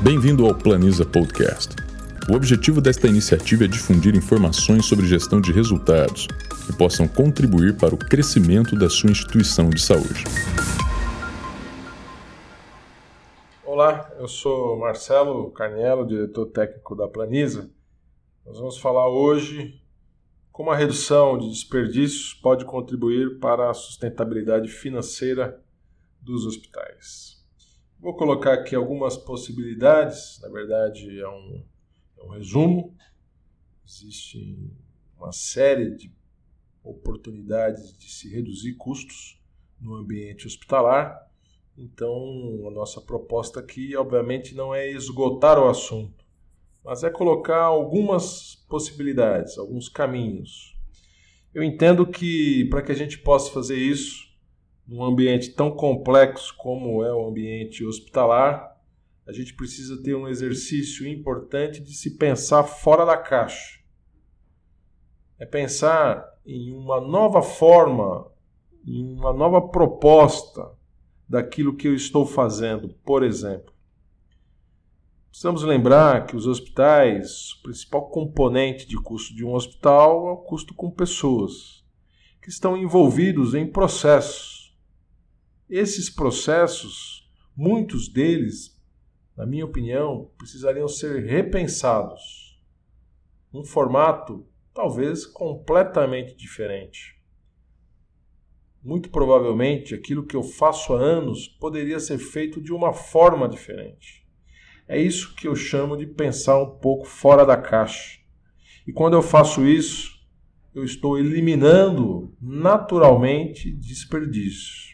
Bem-vindo ao Planiza Podcast. O objetivo desta iniciativa é difundir informações sobre gestão de resultados que possam contribuir para o crescimento da sua instituição de saúde. Olá, eu sou Marcelo Carniello, diretor técnico da Planiza. Nós vamos falar hoje como a redução de desperdícios pode contribuir para a sustentabilidade financeira dos hospitais. Vou colocar aqui algumas possibilidades, na verdade é um, é um resumo. Existe uma série de oportunidades de se reduzir custos no ambiente hospitalar. Então, a nossa proposta aqui, obviamente, não é esgotar o assunto, mas é colocar algumas possibilidades, alguns caminhos. Eu entendo que para que a gente possa fazer isso, num ambiente tão complexo como é o ambiente hospitalar, a gente precisa ter um exercício importante de se pensar fora da caixa. É pensar em uma nova forma, em uma nova proposta daquilo que eu estou fazendo, por exemplo. Precisamos lembrar que os hospitais, o principal componente de custo de um hospital é o custo com pessoas, que estão envolvidos em processos esses processos, muitos deles, na minha opinião, precisariam ser repensados. Um formato talvez completamente diferente. Muito provavelmente aquilo que eu faço há anos poderia ser feito de uma forma diferente. É isso que eu chamo de pensar um pouco fora da caixa. E quando eu faço isso, eu estou eliminando naturalmente desperdícios.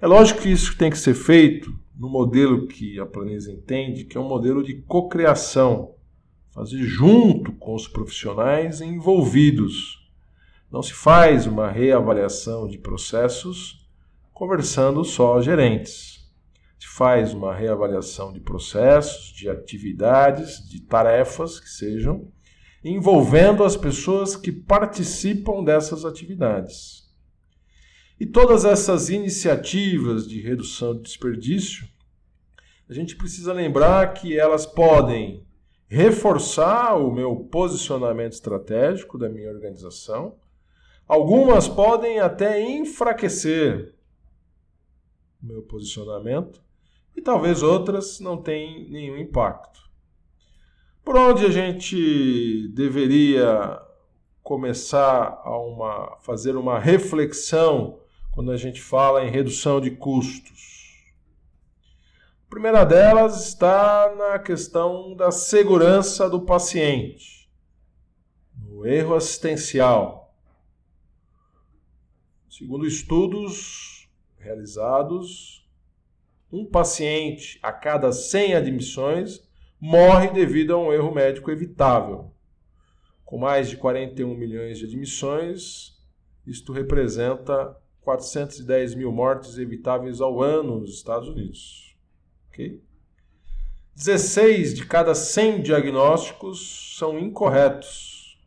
É lógico que isso tem que ser feito no modelo que a Planesa entende, que é um modelo de cocriação, fazer junto com os profissionais envolvidos. Não se faz uma reavaliação de processos conversando só gerentes. Se faz uma reavaliação de processos, de atividades, de tarefas que sejam, envolvendo as pessoas que participam dessas atividades. E todas essas iniciativas de redução de desperdício, a gente precisa lembrar que elas podem reforçar o meu posicionamento estratégico da minha organização, algumas podem até enfraquecer o meu posicionamento e talvez outras não tenham nenhum impacto. Por onde a gente deveria começar a uma, fazer uma reflexão quando a gente fala em redução de custos. A primeira delas está na questão da segurança do paciente, no erro assistencial. Segundo estudos realizados, um paciente a cada 100 admissões morre devido a um erro médico evitável. Com mais de 41 milhões de admissões, isto representa 410 mil mortes evitáveis ao ano nos Estados Unidos. Okay? 16 de cada 100 diagnósticos são incorretos.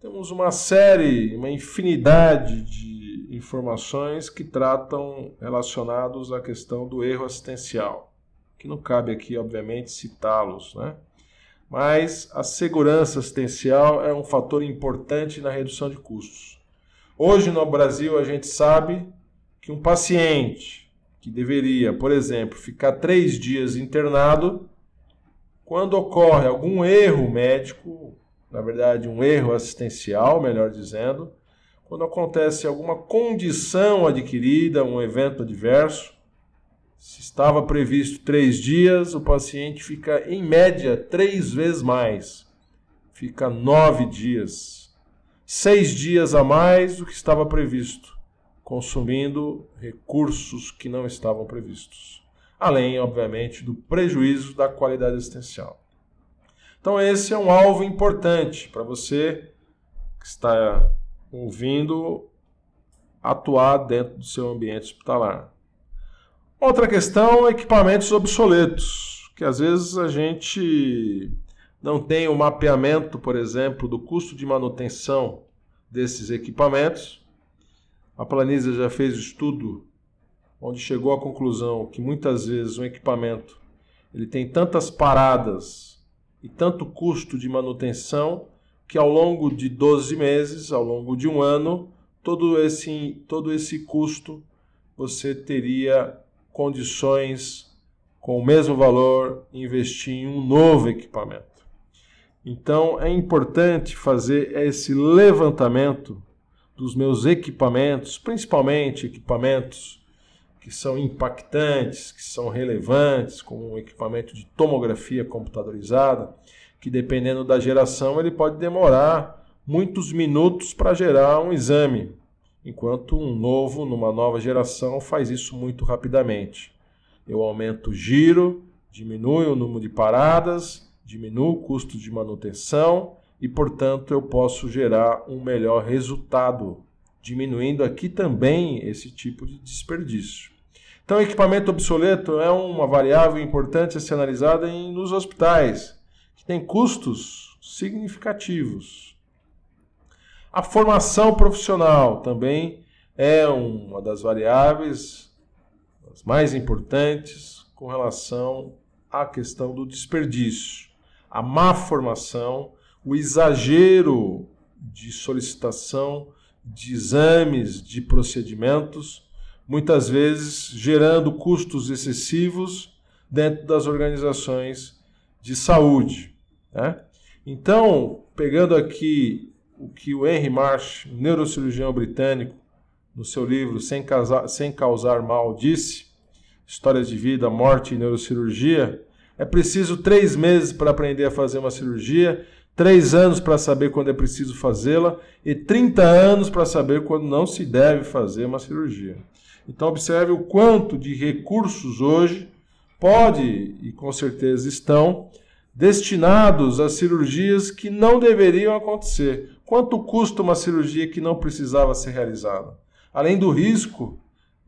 Temos uma série, uma infinidade de informações que tratam relacionados à questão do erro assistencial, que não cabe aqui, obviamente, citá-los, né? Mas a segurança assistencial é um fator importante na redução de custos. Hoje no Brasil a gente sabe que um paciente que deveria, por exemplo, ficar três dias internado, quando ocorre algum erro médico, na verdade um erro assistencial, melhor dizendo, quando acontece alguma condição adquirida, um evento adverso, se estava previsto três dias, o paciente fica em média três vezes mais, fica nove dias seis dias a mais do que estava previsto, consumindo recursos que não estavam previstos. Além, obviamente, do prejuízo da qualidade assistencial. Então, esse é um alvo importante para você que está ouvindo atuar dentro do seu ambiente hospitalar. Outra questão, equipamentos obsoletos, que às vezes a gente não tem o mapeamento, por exemplo, do custo de manutenção desses equipamentos. A Planisa já fez estudo onde chegou à conclusão que muitas vezes um equipamento ele tem tantas paradas e tanto custo de manutenção que ao longo de 12 meses, ao longo de um ano, todo esse, todo esse custo você teria condições com o mesmo valor investir em um novo equipamento. Então é importante fazer esse levantamento dos meus equipamentos, principalmente equipamentos que são impactantes, que são relevantes, como um equipamento de tomografia computadorizada, que dependendo da geração ele pode demorar muitos minutos para gerar um exame enquanto um novo, numa nova geração, faz isso muito rapidamente. Eu aumento o giro, diminui o número de paradas, diminuo o custo de manutenção e, portanto, eu posso gerar um melhor resultado, diminuindo aqui também esse tipo de desperdício. Então, equipamento obsoleto é uma variável importante a ser analisada em, nos hospitais, que tem custos significativos. A formação profissional também é uma das variáveis as mais importantes com relação à questão do desperdício. A má formação, o exagero de solicitação de exames, de procedimentos, muitas vezes gerando custos excessivos dentro das organizações de saúde. Né? Então, pegando aqui o que o Henry Marsh, neurocirurgião britânico, no seu livro Sem, Sem Causar Mal, disse: Histórias de Vida, Morte e Neurocirurgia. É preciso três meses para aprender a fazer uma cirurgia, três anos para saber quando é preciso fazê-la e 30 anos para saber quando não se deve fazer uma cirurgia. Então, observe o quanto de recursos hoje pode e com certeza estão destinados a cirurgias que não deveriam acontecer. Quanto custa uma cirurgia que não precisava ser realizada? Além do risco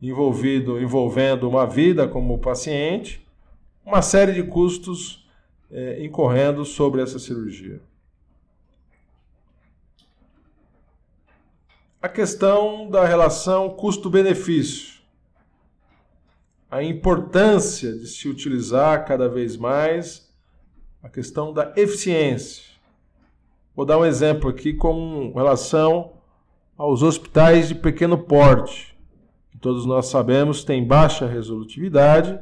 envolvido envolvendo uma vida como paciente, uma série de custos é, incorrendo sobre essa cirurgia. A questão da relação custo-benefício. A importância de se utilizar cada vez mais a questão da eficiência. Vou dar um exemplo aqui com relação aos hospitais de pequeno porte, que todos nós sabemos têm baixa resolutividade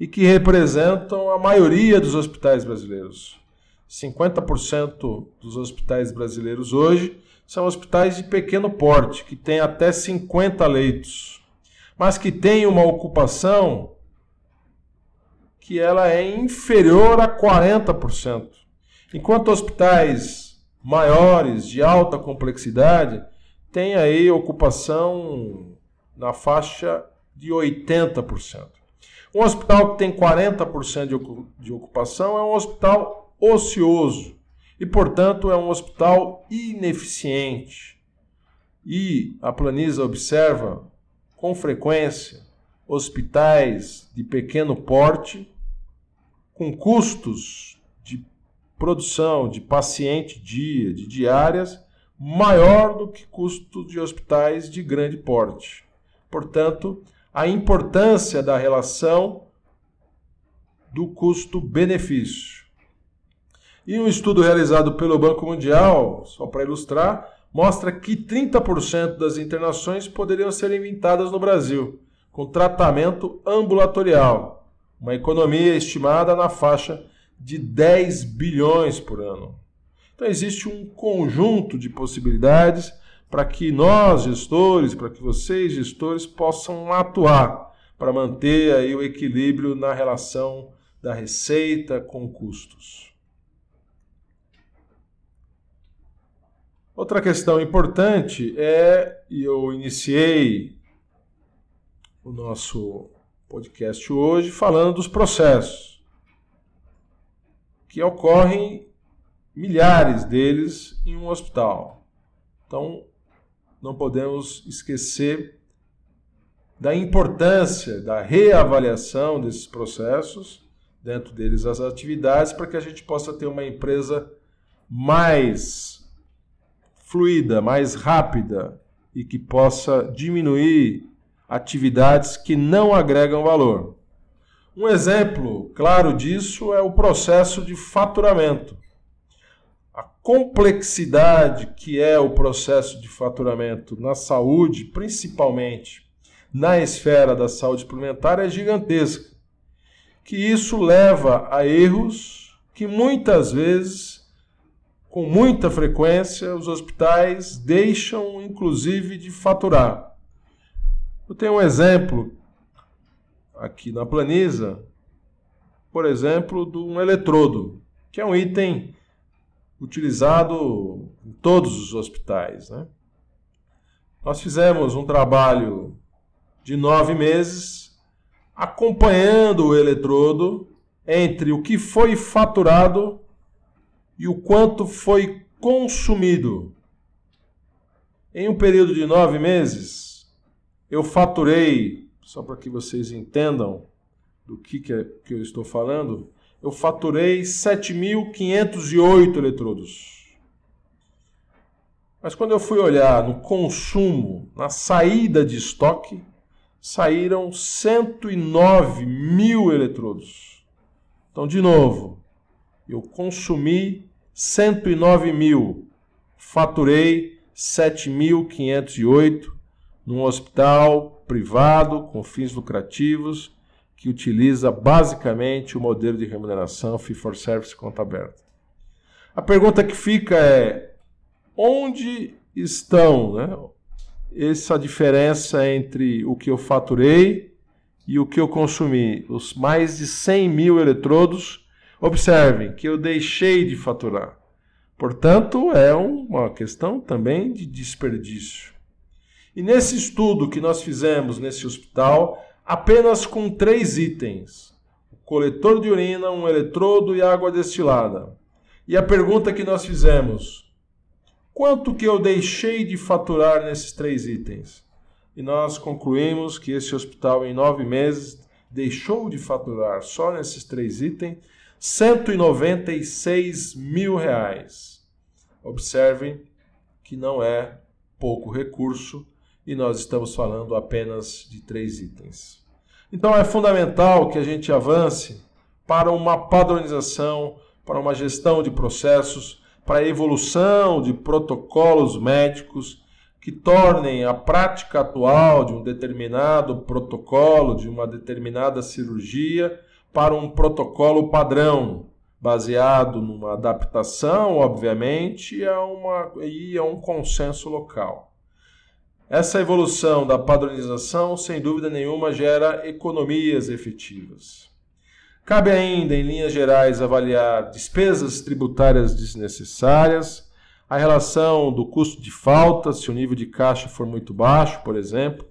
e que representam a maioria dos hospitais brasileiros. 50% dos hospitais brasileiros hoje são hospitais de pequeno porte, que têm até 50 leitos, mas que têm uma ocupação que ela é inferior a 40%. Enquanto hospitais maiores, de alta complexidade, têm aí ocupação na faixa de 80%. Um hospital que tem 40% de ocupação é um hospital ocioso e, portanto, é um hospital ineficiente. E a Planisa observa com frequência hospitais de pequeno porte com custos de produção de paciente dia, de diárias, maior do que custo de hospitais de grande porte. Portanto, a importância da relação do custo-benefício. E um estudo realizado pelo Banco Mundial, só para ilustrar, mostra que 30% das internações poderiam ser inventadas no Brasil, com tratamento ambulatorial, uma economia estimada na faixa de 10 bilhões por ano. Então existe um conjunto de possibilidades para que nós, gestores, para que vocês, gestores, possam atuar para manter aí o equilíbrio na relação da receita com custos. Outra questão importante é, e eu iniciei o nosso podcast hoje falando dos processos, que ocorrem milhares deles em um hospital. Então, não podemos esquecer da importância da reavaliação desses processos, dentro deles as atividades, para que a gente possa ter uma empresa mais fluida, mais rápida e que possa diminuir atividades que não agregam valor. Um exemplo claro disso é o processo de faturamento. Complexidade que é o processo de faturamento na saúde, principalmente na esfera da saúde suplementar, é gigantesca. Que isso leva a erros que muitas vezes, com muita frequência, os hospitais deixam inclusive de faturar. Eu tenho um exemplo aqui na planisa, por exemplo, de um eletrodo, que é um item utilizado em todos os hospitais. Né? Nós fizemos um trabalho de nove meses acompanhando o eletrodo entre o que foi faturado e o quanto foi consumido. Em um período de nove meses, eu faturei, só para que vocês entendam do que, que, é, que eu estou falando, eu faturei 7.508 eletrodos. Mas quando eu fui olhar no consumo, na saída de estoque, saíram 109 mil eletrodos. Então, de novo, eu consumi 109 mil, faturei 7.508 num hospital privado com fins lucrativos que utiliza basicamente o modelo de remuneração fee for service conta aberta. A pergunta que fica é onde estão né, essa diferença entre o que eu faturei e o que eu consumi? Os mais de 100 mil eletrodos, observem que eu deixei de faturar. Portanto, é uma questão também de desperdício. E nesse estudo que nós fizemos nesse hospital, apenas com três itens: o coletor de urina, um eletrodo e água destilada. E a pergunta que nós fizemos: quanto que eu deixei de faturar nesses três itens? E nós concluímos que esse hospital, em nove meses, deixou de faturar só nesses três itens 196 mil reais. Observem que não é pouco recurso e nós estamos falando apenas de três itens. Então é fundamental que a gente avance para uma padronização, para uma gestão de processos, para a evolução de protocolos médicos que tornem a prática atual de um determinado protocolo, de uma determinada cirurgia, para um protocolo padrão, baseado numa adaptação, obviamente, a uma, e a um consenso local. Essa evolução da padronização, sem dúvida nenhuma, gera economias efetivas. Cabe ainda, em linhas gerais, avaliar despesas tributárias desnecessárias, a relação do custo de falta, se o nível de caixa for muito baixo, por exemplo,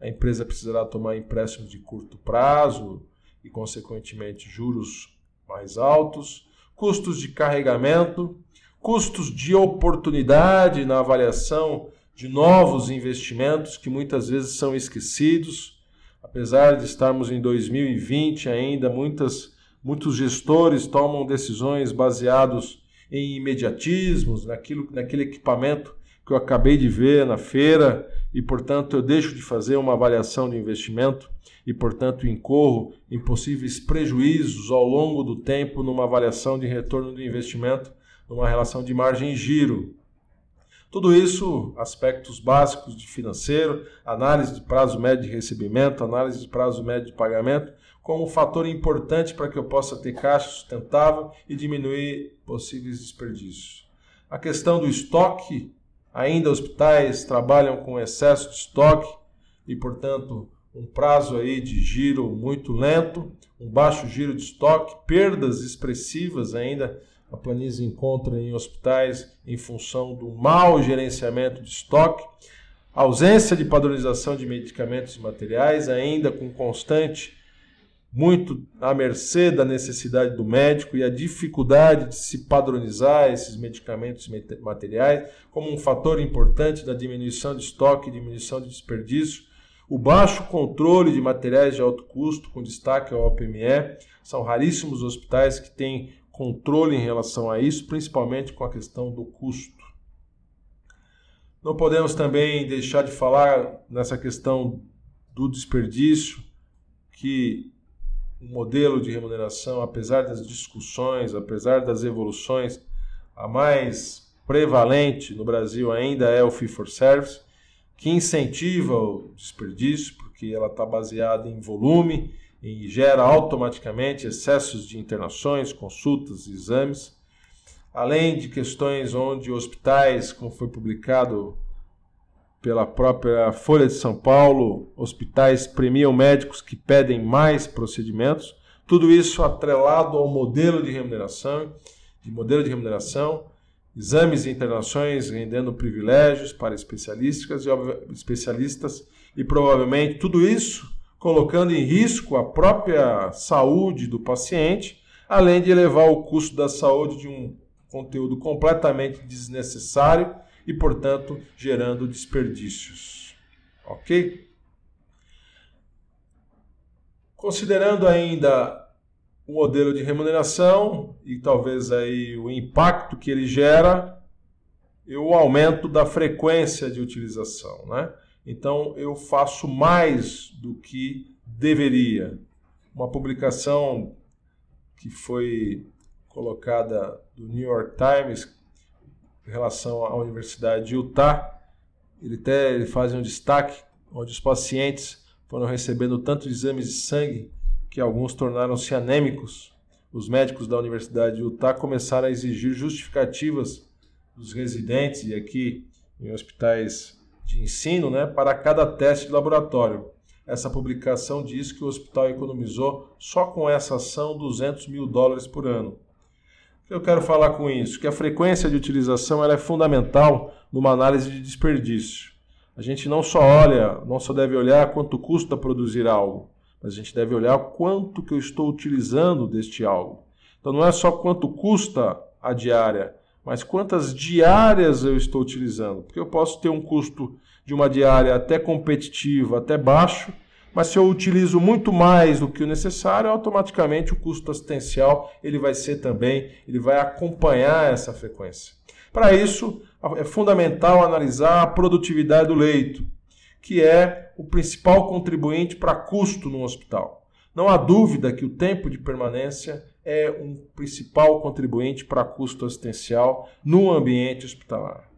a empresa precisará tomar empréstimos de curto prazo e, consequentemente, juros mais altos, custos de carregamento, custos de oportunidade na avaliação de novos investimentos que muitas vezes são esquecidos. Apesar de estarmos em 2020 ainda, muitas, muitos gestores tomam decisões baseados em imediatismos, naquilo, naquele equipamento que eu acabei de ver na feira e, portanto, eu deixo de fazer uma avaliação de investimento e, portanto, incorro em possíveis prejuízos ao longo do tempo numa avaliação de retorno do investimento, numa relação de margem e giro. Tudo isso, aspectos básicos de financeiro, análise de prazo médio de recebimento, análise de prazo médio de pagamento, como um fator importante para que eu possa ter caixa sustentável e diminuir possíveis desperdícios. A questão do estoque, ainda hospitais trabalham com excesso de estoque e, portanto, um prazo aí de giro muito lento, um baixo giro de estoque, perdas expressivas ainda a Planisa encontra em hospitais em função do mau gerenciamento de estoque, ausência de padronização de medicamentos e materiais, ainda com constante, muito à mercê da necessidade do médico e a dificuldade de se padronizar esses medicamentos e materiais como um fator importante da diminuição de estoque e diminuição de desperdício, o baixo controle de materiais de alto custo, com destaque ao OPME, são raríssimos hospitais que têm controle em relação a isso, principalmente com a questão do custo. Não podemos também deixar de falar nessa questão do desperdício, que o modelo de remuneração, apesar das discussões, apesar das evoluções, a mais prevalente no Brasil ainda é o fee for service, que incentiva o desperdício, porque ela está baseada em volume e gera automaticamente excessos de internações, consultas, exames, além de questões onde hospitais, como foi publicado pela própria Folha de São Paulo, hospitais premiam médicos que pedem mais procedimentos, tudo isso atrelado ao modelo de remuneração, de modelo de remuneração, exames e internações rendendo privilégios para especialistas e especialistas e provavelmente tudo isso colocando em risco a própria saúde do paciente, além de elevar o custo da saúde de um conteúdo completamente desnecessário e, portanto, gerando desperdícios. Ok? Considerando ainda o modelo de remuneração e talvez aí o impacto que ele gera e o aumento da frequência de utilização, né? Então eu faço mais do que deveria. Uma publicação que foi colocada do New York Times em relação à Universidade de Utah. Ele até ele faz um destaque onde os pacientes foram recebendo tanto exames de sangue que alguns tornaram-se anêmicos. Os médicos da Universidade de Utah começaram a exigir justificativas dos residentes e aqui em hospitais de ensino, né, para cada teste de laboratório. Essa publicação diz que o hospital economizou só com essa ação 200 mil dólares por ano. O que eu quero falar com isso? Que a frequência de utilização ela é fundamental numa análise de desperdício. A gente não só olha, não só deve olhar quanto custa produzir algo, mas a gente deve olhar quanto que eu estou utilizando deste algo. Então não é só quanto custa a diária, mas quantas diárias eu estou utilizando. Porque eu posso ter um custo de uma diária até competitiva, até baixo, mas se eu utilizo muito mais do que o necessário, automaticamente o custo assistencial ele vai ser também, ele vai acompanhar essa frequência. Para isso, é fundamental analisar a produtividade do leito, que é o principal contribuinte para custo no hospital. Não há dúvida que o tempo de permanência é um principal contribuinte para custo assistencial no ambiente hospitalar.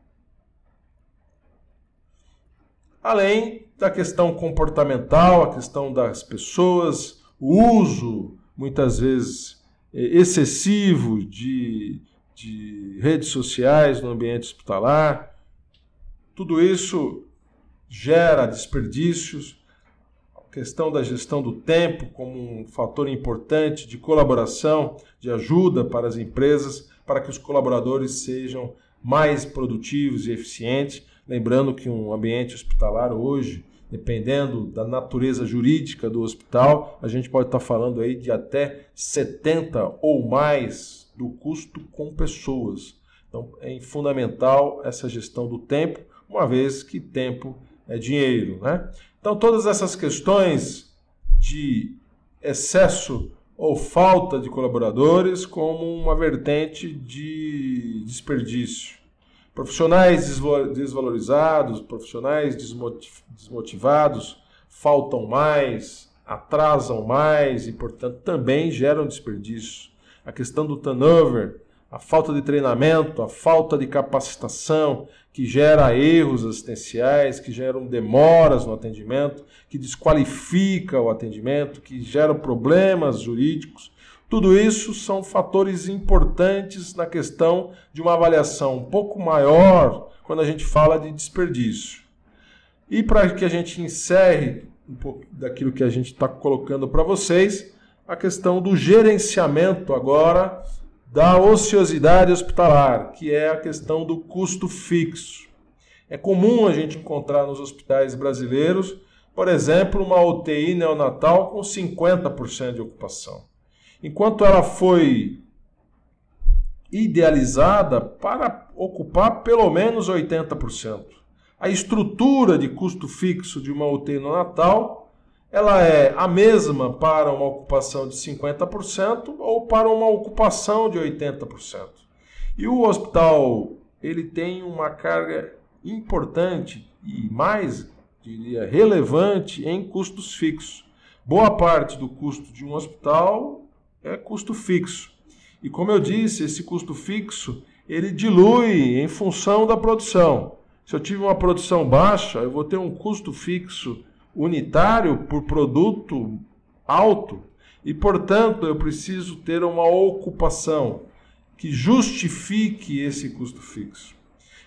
Além da questão comportamental, a questão das pessoas, o uso, muitas vezes, é, excessivo de, de redes sociais no ambiente hospitalar. Tudo isso gera desperdícios. A questão da gestão do tempo como um fator importante de colaboração, de ajuda para as empresas, para que os colaboradores sejam mais produtivos e eficientes Lembrando que um ambiente hospitalar hoje, dependendo da natureza jurídica do hospital, a gente pode estar falando aí de até 70 ou mais do custo com pessoas. Então é fundamental essa gestão do tempo, uma vez que tempo é dinheiro. Né? Então todas essas questões de excesso ou falta de colaboradores como uma vertente de desperdício Profissionais desvalorizados, profissionais desmotivados, faltam mais, atrasam mais e, portanto, também geram desperdício. A questão do turnover, a falta de treinamento, a falta de capacitação, que gera erros assistenciais, que geram demoras no atendimento, que desqualifica o atendimento, que gera problemas jurídicos tudo isso são fatores importantes na questão de uma avaliação um pouco maior quando a gente fala de desperdício. E para que a gente encerre um pouco daquilo que a gente está colocando para vocês, a questão do gerenciamento agora da ociosidade hospitalar, que é a questão do custo fixo. É comum a gente encontrar nos hospitais brasileiros, por exemplo, uma UTI neonatal com 50% de ocupação enquanto ela foi idealizada para ocupar pelo menos 80%. A estrutura de custo fixo de uma UTI no Natal, ela é a mesma para uma ocupação de 50% ou para uma ocupação de 80%. E o hospital, ele tem uma carga importante e mais diria, relevante em custos fixos. Boa parte do custo de um hospital é custo fixo. E como eu disse, esse custo fixo ele dilui em função da produção. Se eu tive uma produção baixa, eu vou ter um custo fixo unitário por produto alto e, portanto, eu preciso ter uma ocupação que justifique esse custo fixo.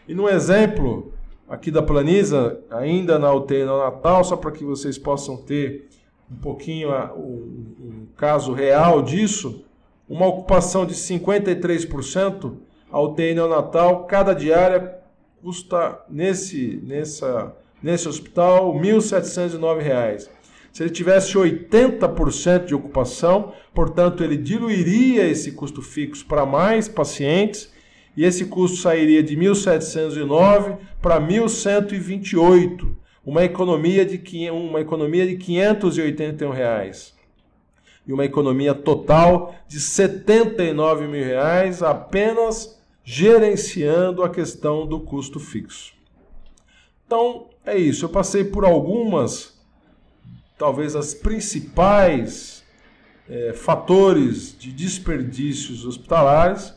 E no exemplo aqui da Planisa, ainda na UTI neonatal, só para que vocês possam ter um pouquinho um, um caso real disso, uma ocupação de 53%, a UTI neonatal, cada diária custa nesse, nessa, nesse hospital R$ 1.709. Se ele tivesse 80% de ocupação, portanto, ele diluiria esse custo fixo para mais pacientes e esse custo sairia de 1.709 para 1.128, uma economia de uma economia de 581 reais e uma economia total de 79 mil reais apenas gerenciando a questão do custo fixo. Então é isso. Eu passei por algumas, talvez as principais é, fatores de desperdícios hospitalares.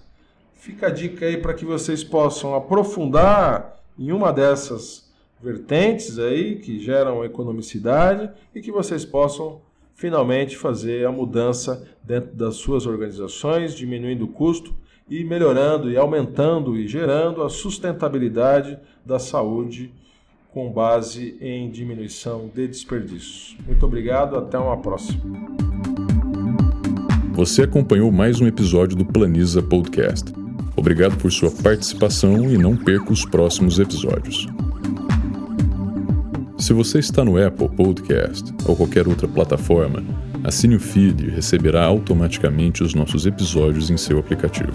Fica a dica aí para que vocês possam aprofundar em uma dessas vertentes aí que geram economicidade e que vocês possam finalmente fazer a mudança dentro das suas organizações, diminuindo o custo e melhorando e aumentando e gerando a sustentabilidade da saúde com base em diminuição de desperdícios. Muito obrigado, até uma próxima. Você acompanhou mais um episódio do Planiza Podcast. Obrigado por sua participação e não perca os próximos episódios. Se você está no Apple Podcast ou qualquer outra plataforma, assine o feed e receberá automaticamente os nossos episódios em seu aplicativo.